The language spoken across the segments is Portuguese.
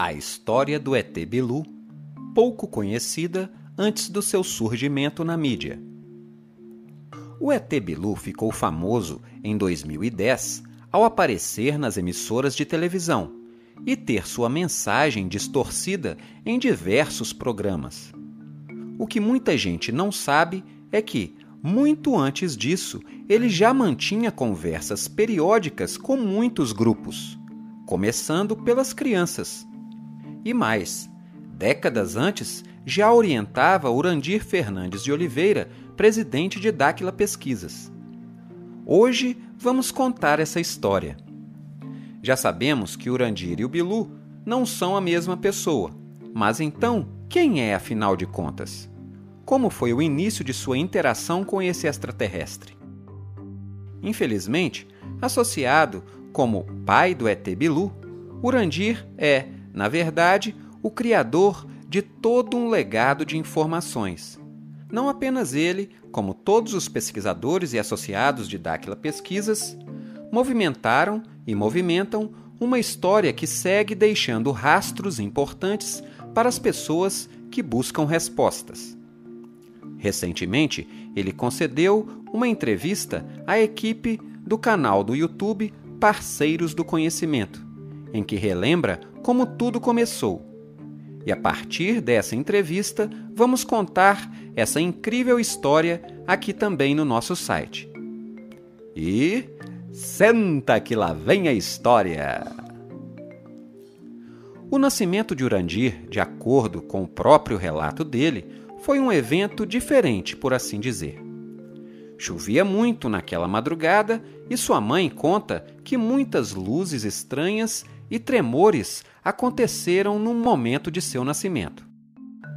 A história do ET Bilu, pouco conhecida antes do seu surgimento na mídia. O ET Bilu ficou famoso em 2010 ao aparecer nas emissoras de televisão e ter sua mensagem distorcida em diversos programas. O que muita gente não sabe é que, muito antes disso, ele já mantinha conversas periódicas com muitos grupos, começando pelas crianças. E mais, décadas antes, já orientava Urandir Fernandes de Oliveira, presidente de Dáquila Pesquisas. Hoje vamos contar essa história. Já sabemos que Urandir e o Bilu não são a mesma pessoa, mas então, quem é afinal de contas? Como foi o início de sua interação com esse extraterrestre? Infelizmente, associado como pai do ET Bilu, Urandir é, na verdade, o criador de todo um legado de informações. Não apenas ele, como todos os pesquisadores e associados de Dáquila Pesquisas, movimentaram e movimentam uma história que segue deixando rastros importantes para as pessoas que buscam respostas. Recentemente, ele concedeu uma entrevista à equipe do canal do YouTube Parceiros do Conhecimento, em que relembra como tudo começou. E a partir dessa entrevista, vamos contar essa incrível história aqui também no nosso site. E senta que lá vem a história! O nascimento de Urandir, de acordo com o próprio relato dele, foi um evento diferente, por assim dizer. Chovia muito naquela madrugada e sua mãe conta que muitas luzes estranhas e tremores aconteceram no momento de seu nascimento.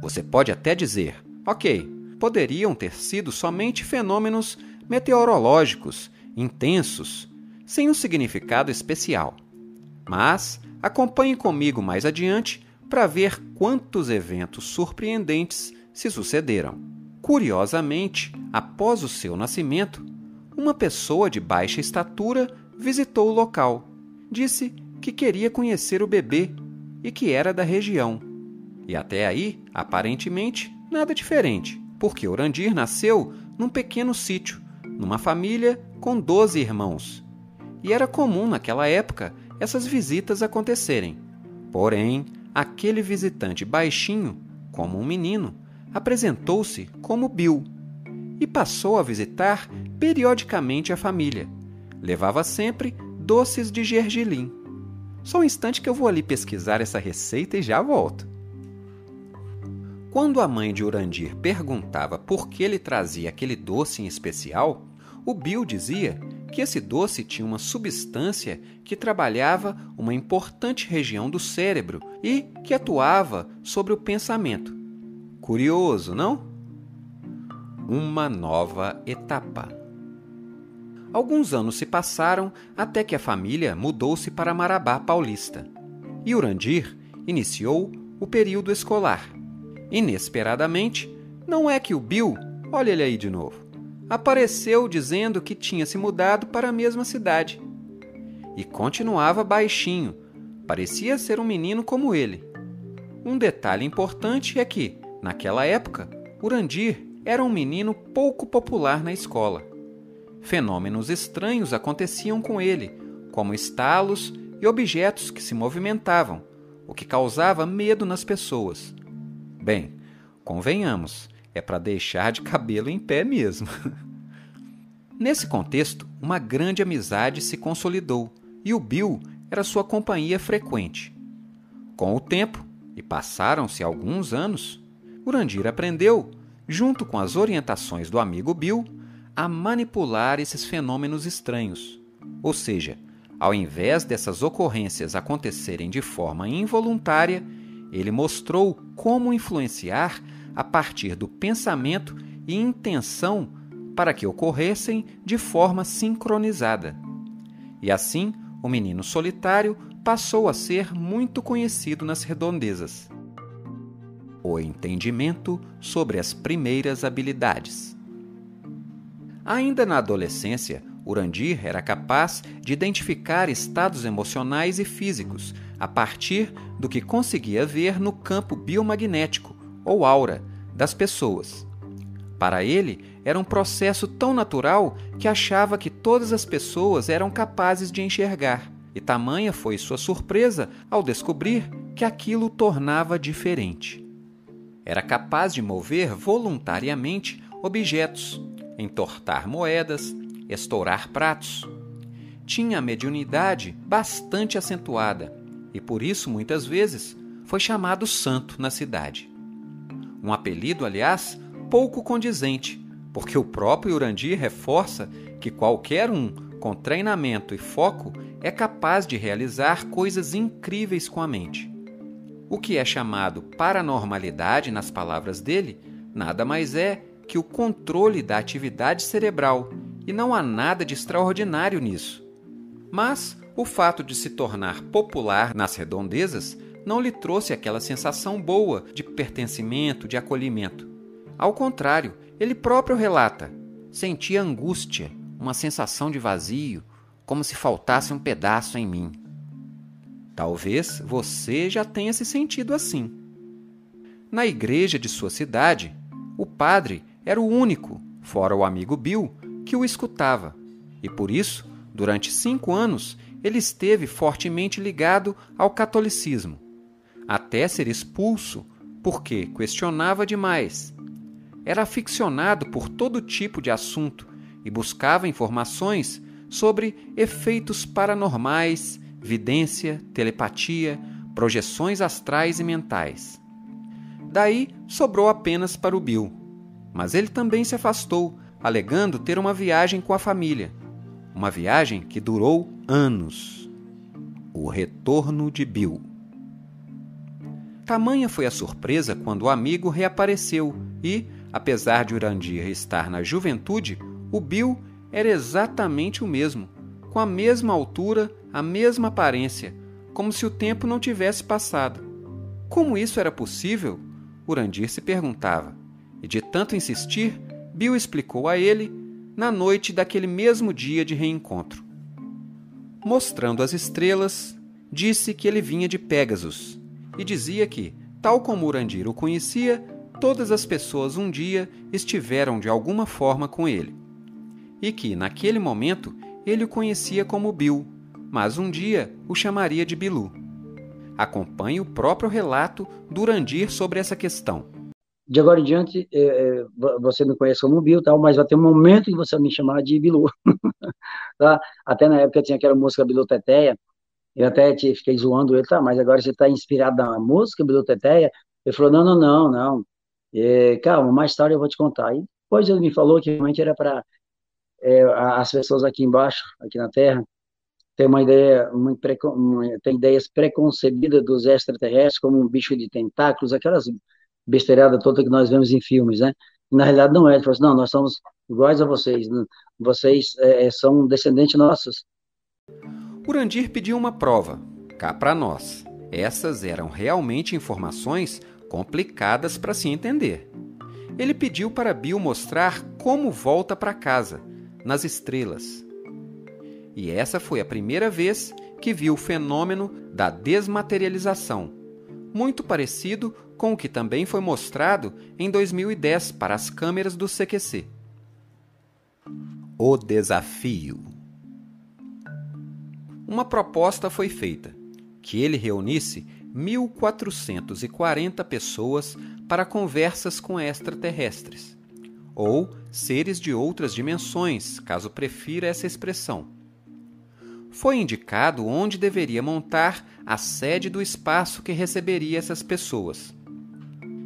Você pode até dizer, ok, poderiam ter sido somente fenômenos meteorológicos intensos, sem um significado especial. Mas acompanhe comigo mais adiante para ver quantos eventos surpreendentes se sucederam. Curiosamente, após o seu nascimento, uma pessoa de baixa estatura visitou o local. Disse que queria conhecer o bebê e que era da região. E até aí, aparentemente, nada diferente, porque Orandir nasceu num pequeno sítio, numa família com 12 irmãos. E era comum naquela época essas visitas acontecerem. Porém, aquele visitante baixinho, como um menino, apresentou-se como Bill e passou a visitar periodicamente a família. Levava sempre doces de gergelim. Só um instante que eu vou ali pesquisar essa receita e já volto. Quando a mãe de Urandir perguntava por que ele trazia aquele doce em especial, o Bill dizia que esse doce tinha uma substância que trabalhava uma importante região do cérebro e que atuava sobre o pensamento. Curioso, não? Uma nova etapa. Alguns anos se passaram até que a família mudou-se para Marabá Paulista. E Urandir iniciou o período escolar. Inesperadamente, não é que o Bill, olha ele aí de novo, apareceu dizendo que tinha se mudado para a mesma cidade. E continuava baixinho, parecia ser um menino como ele. Um detalhe importante é que, Naquela época, Urandir era um menino pouco popular na escola. Fenômenos estranhos aconteciam com ele, como estalos e objetos que se movimentavam, o que causava medo nas pessoas. Bem, convenhamos, é para deixar de cabelo em pé mesmo. Nesse contexto, uma grande amizade se consolidou e o Bill era sua companhia frequente. Com o tempo, e passaram-se alguns anos, Urandir aprendeu, junto com as orientações do amigo Bill, a manipular esses fenômenos estranhos. Ou seja, ao invés dessas ocorrências acontecerem de forma involuntária, ele mostrou como influenciar a partir do pensamento e intenção para que ocorressem de forma sincronizada. E assim, o menino solitário passou a ser muito conhecido nas redondezas o entendimento sobre as primeiras habilidades. Ainda na adolescência, Urandir era capaz de identificar estados emocionais e físicos a partir do que conseguia ver no campo biomagnético, ou aura, das pessoas. Para ele, era um processo tão natural que achava que todas as pessoas eram capazes de enxergar, e tamanha foi sua surpresa ao descobrir que aquilo tornava diferente. Era capaz de mover voluntariamente objetos, entortar moedas, estourar pratos. Tinha a mediunidade bastante acentuada e por isso muitas vezes foi chamado santo na cidade. Um apelido, aliás, pouco condizente, porque o próprio Urandir reforça que qualquer um com treinamento e foco é capaz de realizar coisas incríveis com a mente. O que é chamado paranormalidade nas palavras dele nada mais é que o controle da atividade cerebral, e não há nada de extraordinário nisso. Mas o fato de se tornar popular nas redondezas não lhe trouxe aquela sensação boa de pertencimento, de acolhimento. Ao contrário, ele próprio relata: sentia angústia, uma sensação de vazio, como se faltasse um pedaço em mim. Talvez você já tenha se sentido assim. Na igreja de sua cidade, o padre era o único, fora o amigo Bill, que o escutava, e por isso, durante cinco anos, ele esteve fortemente ligado ao catolicismo, até ser expulso porque questionava demais. Era aficionado por todo tipo de assunto e buscava informações sobre efeitos paranormais, vidência, telepatia, projeções astrais e mentais. Daí sobrou apenas para o Bill. Mas ele também se afastou, alegando ter uma viagem com a família. Uma viagem que durou anos. O retorno de Bill. Tamanha foi a surpresa quando o amigo reapareceu e, apesar de Urandir estar na juventude, o Bill era exatamente o mesmo, com a mesma altura, a mesma aparência, como se o tempo não tivesse passado. Como isso era possível? Urandir se perguntava. E de tanto insistir, Bill explicou a ele na noite daquele mesmo dia de reencontro. Mostrando as estrelas, disse que ele vinha de Pégasus e dizia que, tal como Urandir o conhecia, todas as pessoas um dia estiveram de alguma forma com ele e que, naquele momento, ele o conhecia como Bill, mas um dia o chamaria de Bilu. Acompanhe o próprio relato do Urandir sobre essa questão. De agora em diante, é, é, você me conhece como Bill, tal, mas vai ter um momento que você vai me chamar de Bilu. tá? Até na época tinha aquela música Bilu Teteia, eu até te, fiquei zoando ele, tá, mas agora você está inspirado na música Bilu Teteia? Ele falou, não, não, não, não. É, calma, mais tarde eu vou te contar. E depois ele me falou que realmente era para é, as pessoas aqui embaixo, aqui na Terra, têm uma ideia, muito tem ideias preconcebidas dos extraterrestres como um bicho de tentáculos, aquelas besteiradas todas que nós vemos em filmes, né? Na realidade não é, ele falou assim, não, nós somos iguais a vocês, vocês é, é são descendentes nossos. Urandir pediu uma prova, cá para nós. Essas eram realmente informações complicadas para se entender. Ele pediu para Bill mostrar como volta para casa, nas estrelas. E essa foi a primeira vez que viu o fenômeno da desmaterialização, muito parecido com o que também foi mostrado em 2010 para as câmeras do CQC. O desafio. Uma proposta foi feita: que ele reunisse 1.440 pessoas para conversas com extraterrestres ou seres de outras dimensões, caso prefira essa expressão. Foi indicado onde deveria montar a sede do espaço que receberia essas pessoas.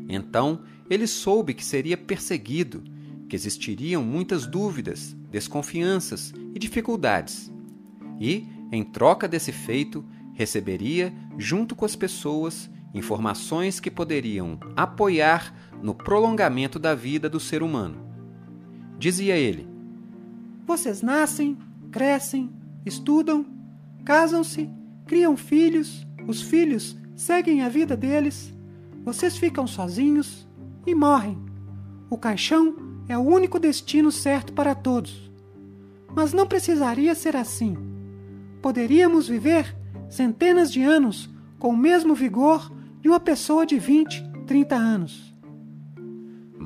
Então, ele soube que seria perseguido, que existiriam muitas dúvidas, desconfianças e dificuldades. E, em troca desse feito, receberia, junto com as pessoas, informações que poderiam apoiar no prolongamento da vida do ser humano. Dizia ele: Vocês nascem, crescem, estudam, casam-se, criam filhos, os filhos seguem a vida deles, vocês ficam sozinhos e morrem. O caixão é o único destino certo para todos. Mas não precisaria ser assim. Poderíamos viver centenas de anos com o mesmo vigor de uma pessoa de 20, 30 anos.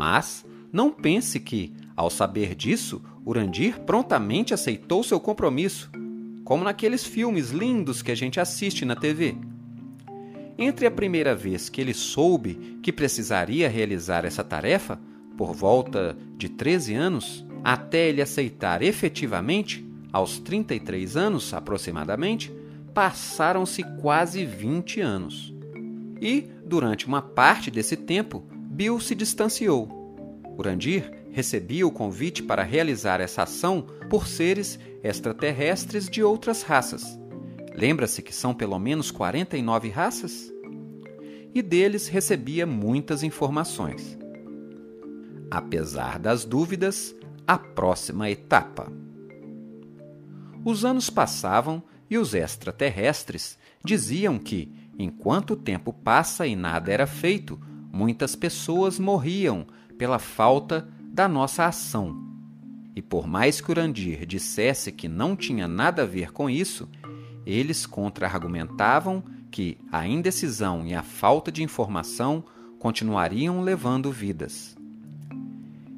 Mas não pense que, ao saber disso, Urandir prontamente aceitou seu compromisso, como naqueles filmes lindos que a gente assiste na TV. Entre a primeira vez que ele soube que precisaria realizar essa tarefa, por volta de 13 anos, até ele aceitar efetivamente, aos 33 anos aproximadamente, passaram-se quase 20 anos. E, durante uma parte desse tempo, Bill se distanciou. Urandir recebia o convite para realizar essa ação por seres extraterrestres de outras raças. Lembra-se que são pelo menos 49 raças? E deles recebia muitas informações. Apesar das dúvidas, a próxima etapa. Os anos passavam e os extraterrestres diziam que, enquanto o tempo passa e nada era feito, muitas pessoas morriam pela falta da nossa ação. E por mais que Urandir dissesse que não tinha nada a ver com isso, eles contra-argumentavam que a indecisão e a falta de informação continuariam levando vidas.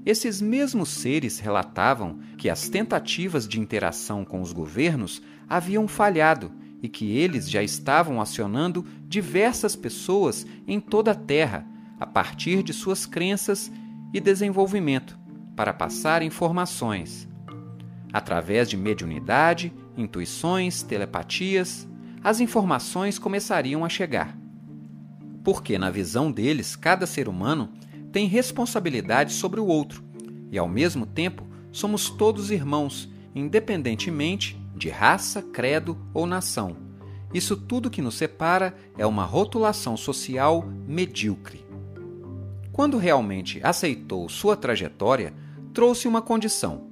Esses mesmos seres relatavam que as tentativas de interação com os governos haviam falhado e que eles já estavam acionando diversas pessoas em toda a Terra a partir de suas crenças e desenvolvimento para passar informações. Através de mediunidade, intuições, telepatias, as informações começariam a chegar. Porque, na visão deles, cada ser humano tem responsabilidade sobre o outro e, ao mesmo tempo, somos todos irmãos, independentemente de raça, credo ou nação. Isso tudo que nos separa é uma rotulação social medíocre. Quando realmente aceitou sua trajetória, trouxe uma condição: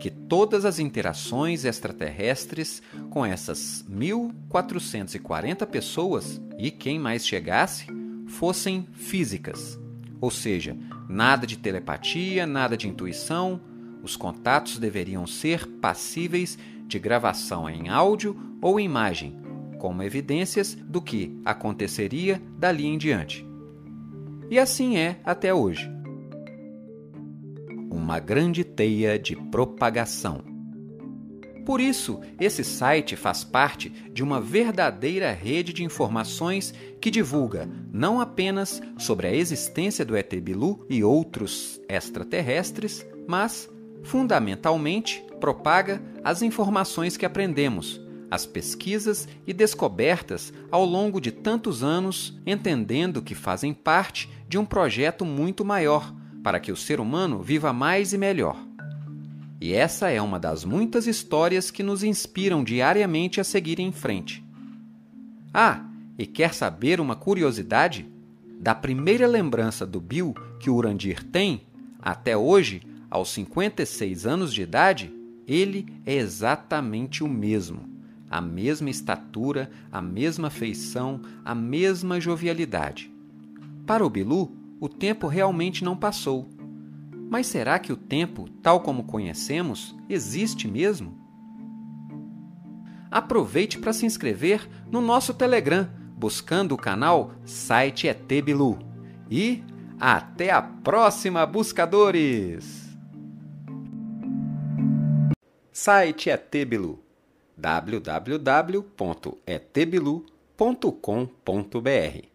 que todas as interações extraterrestres com essas 1440 pessoas e quem mais chegasse fossem físicas, ou seja, nada de telepatia, nada de intuição, os contatos deveriam ser passíveis de gravação em áudio ou imagem, como evidências do que aconteceria dali em diante. E assim é até hoje. Uma grande teia de propagação. Por isso, esse site faz parte de uma verdadeira rede de informações que divulga não apenas sobre a existência do ET Bilu e outros extraterrestres, mas, fundamentalmente, propaga as informações que aprendemos as pesquisas e descobertas ao longo de tantos anos, entendendo que fazem parte de um projeto muito maior para que o ser humano viva mais e melhor. E essa é uma das muitas histórias que nos inspiram diariamente a seguir em frente. Ah, e quer saber uma curiosidade? Da primeira lembrança do Bill que o Urandir tem, até hoje, aos 56 anos de idade, ele é exatamente o mesmo a mesma estatura, a mesma feição, a mesma jovialidade. Para o Bilu, o tempo realmente não passou. Mas será que o tempo, tal como conhecemos, existe mesmo? Aproveite para se inscrever no nosso Telegram, buscando o canal Site ET Bilu. E até a próxima, buscadores! Site ET Bilu www.etbilu.com.br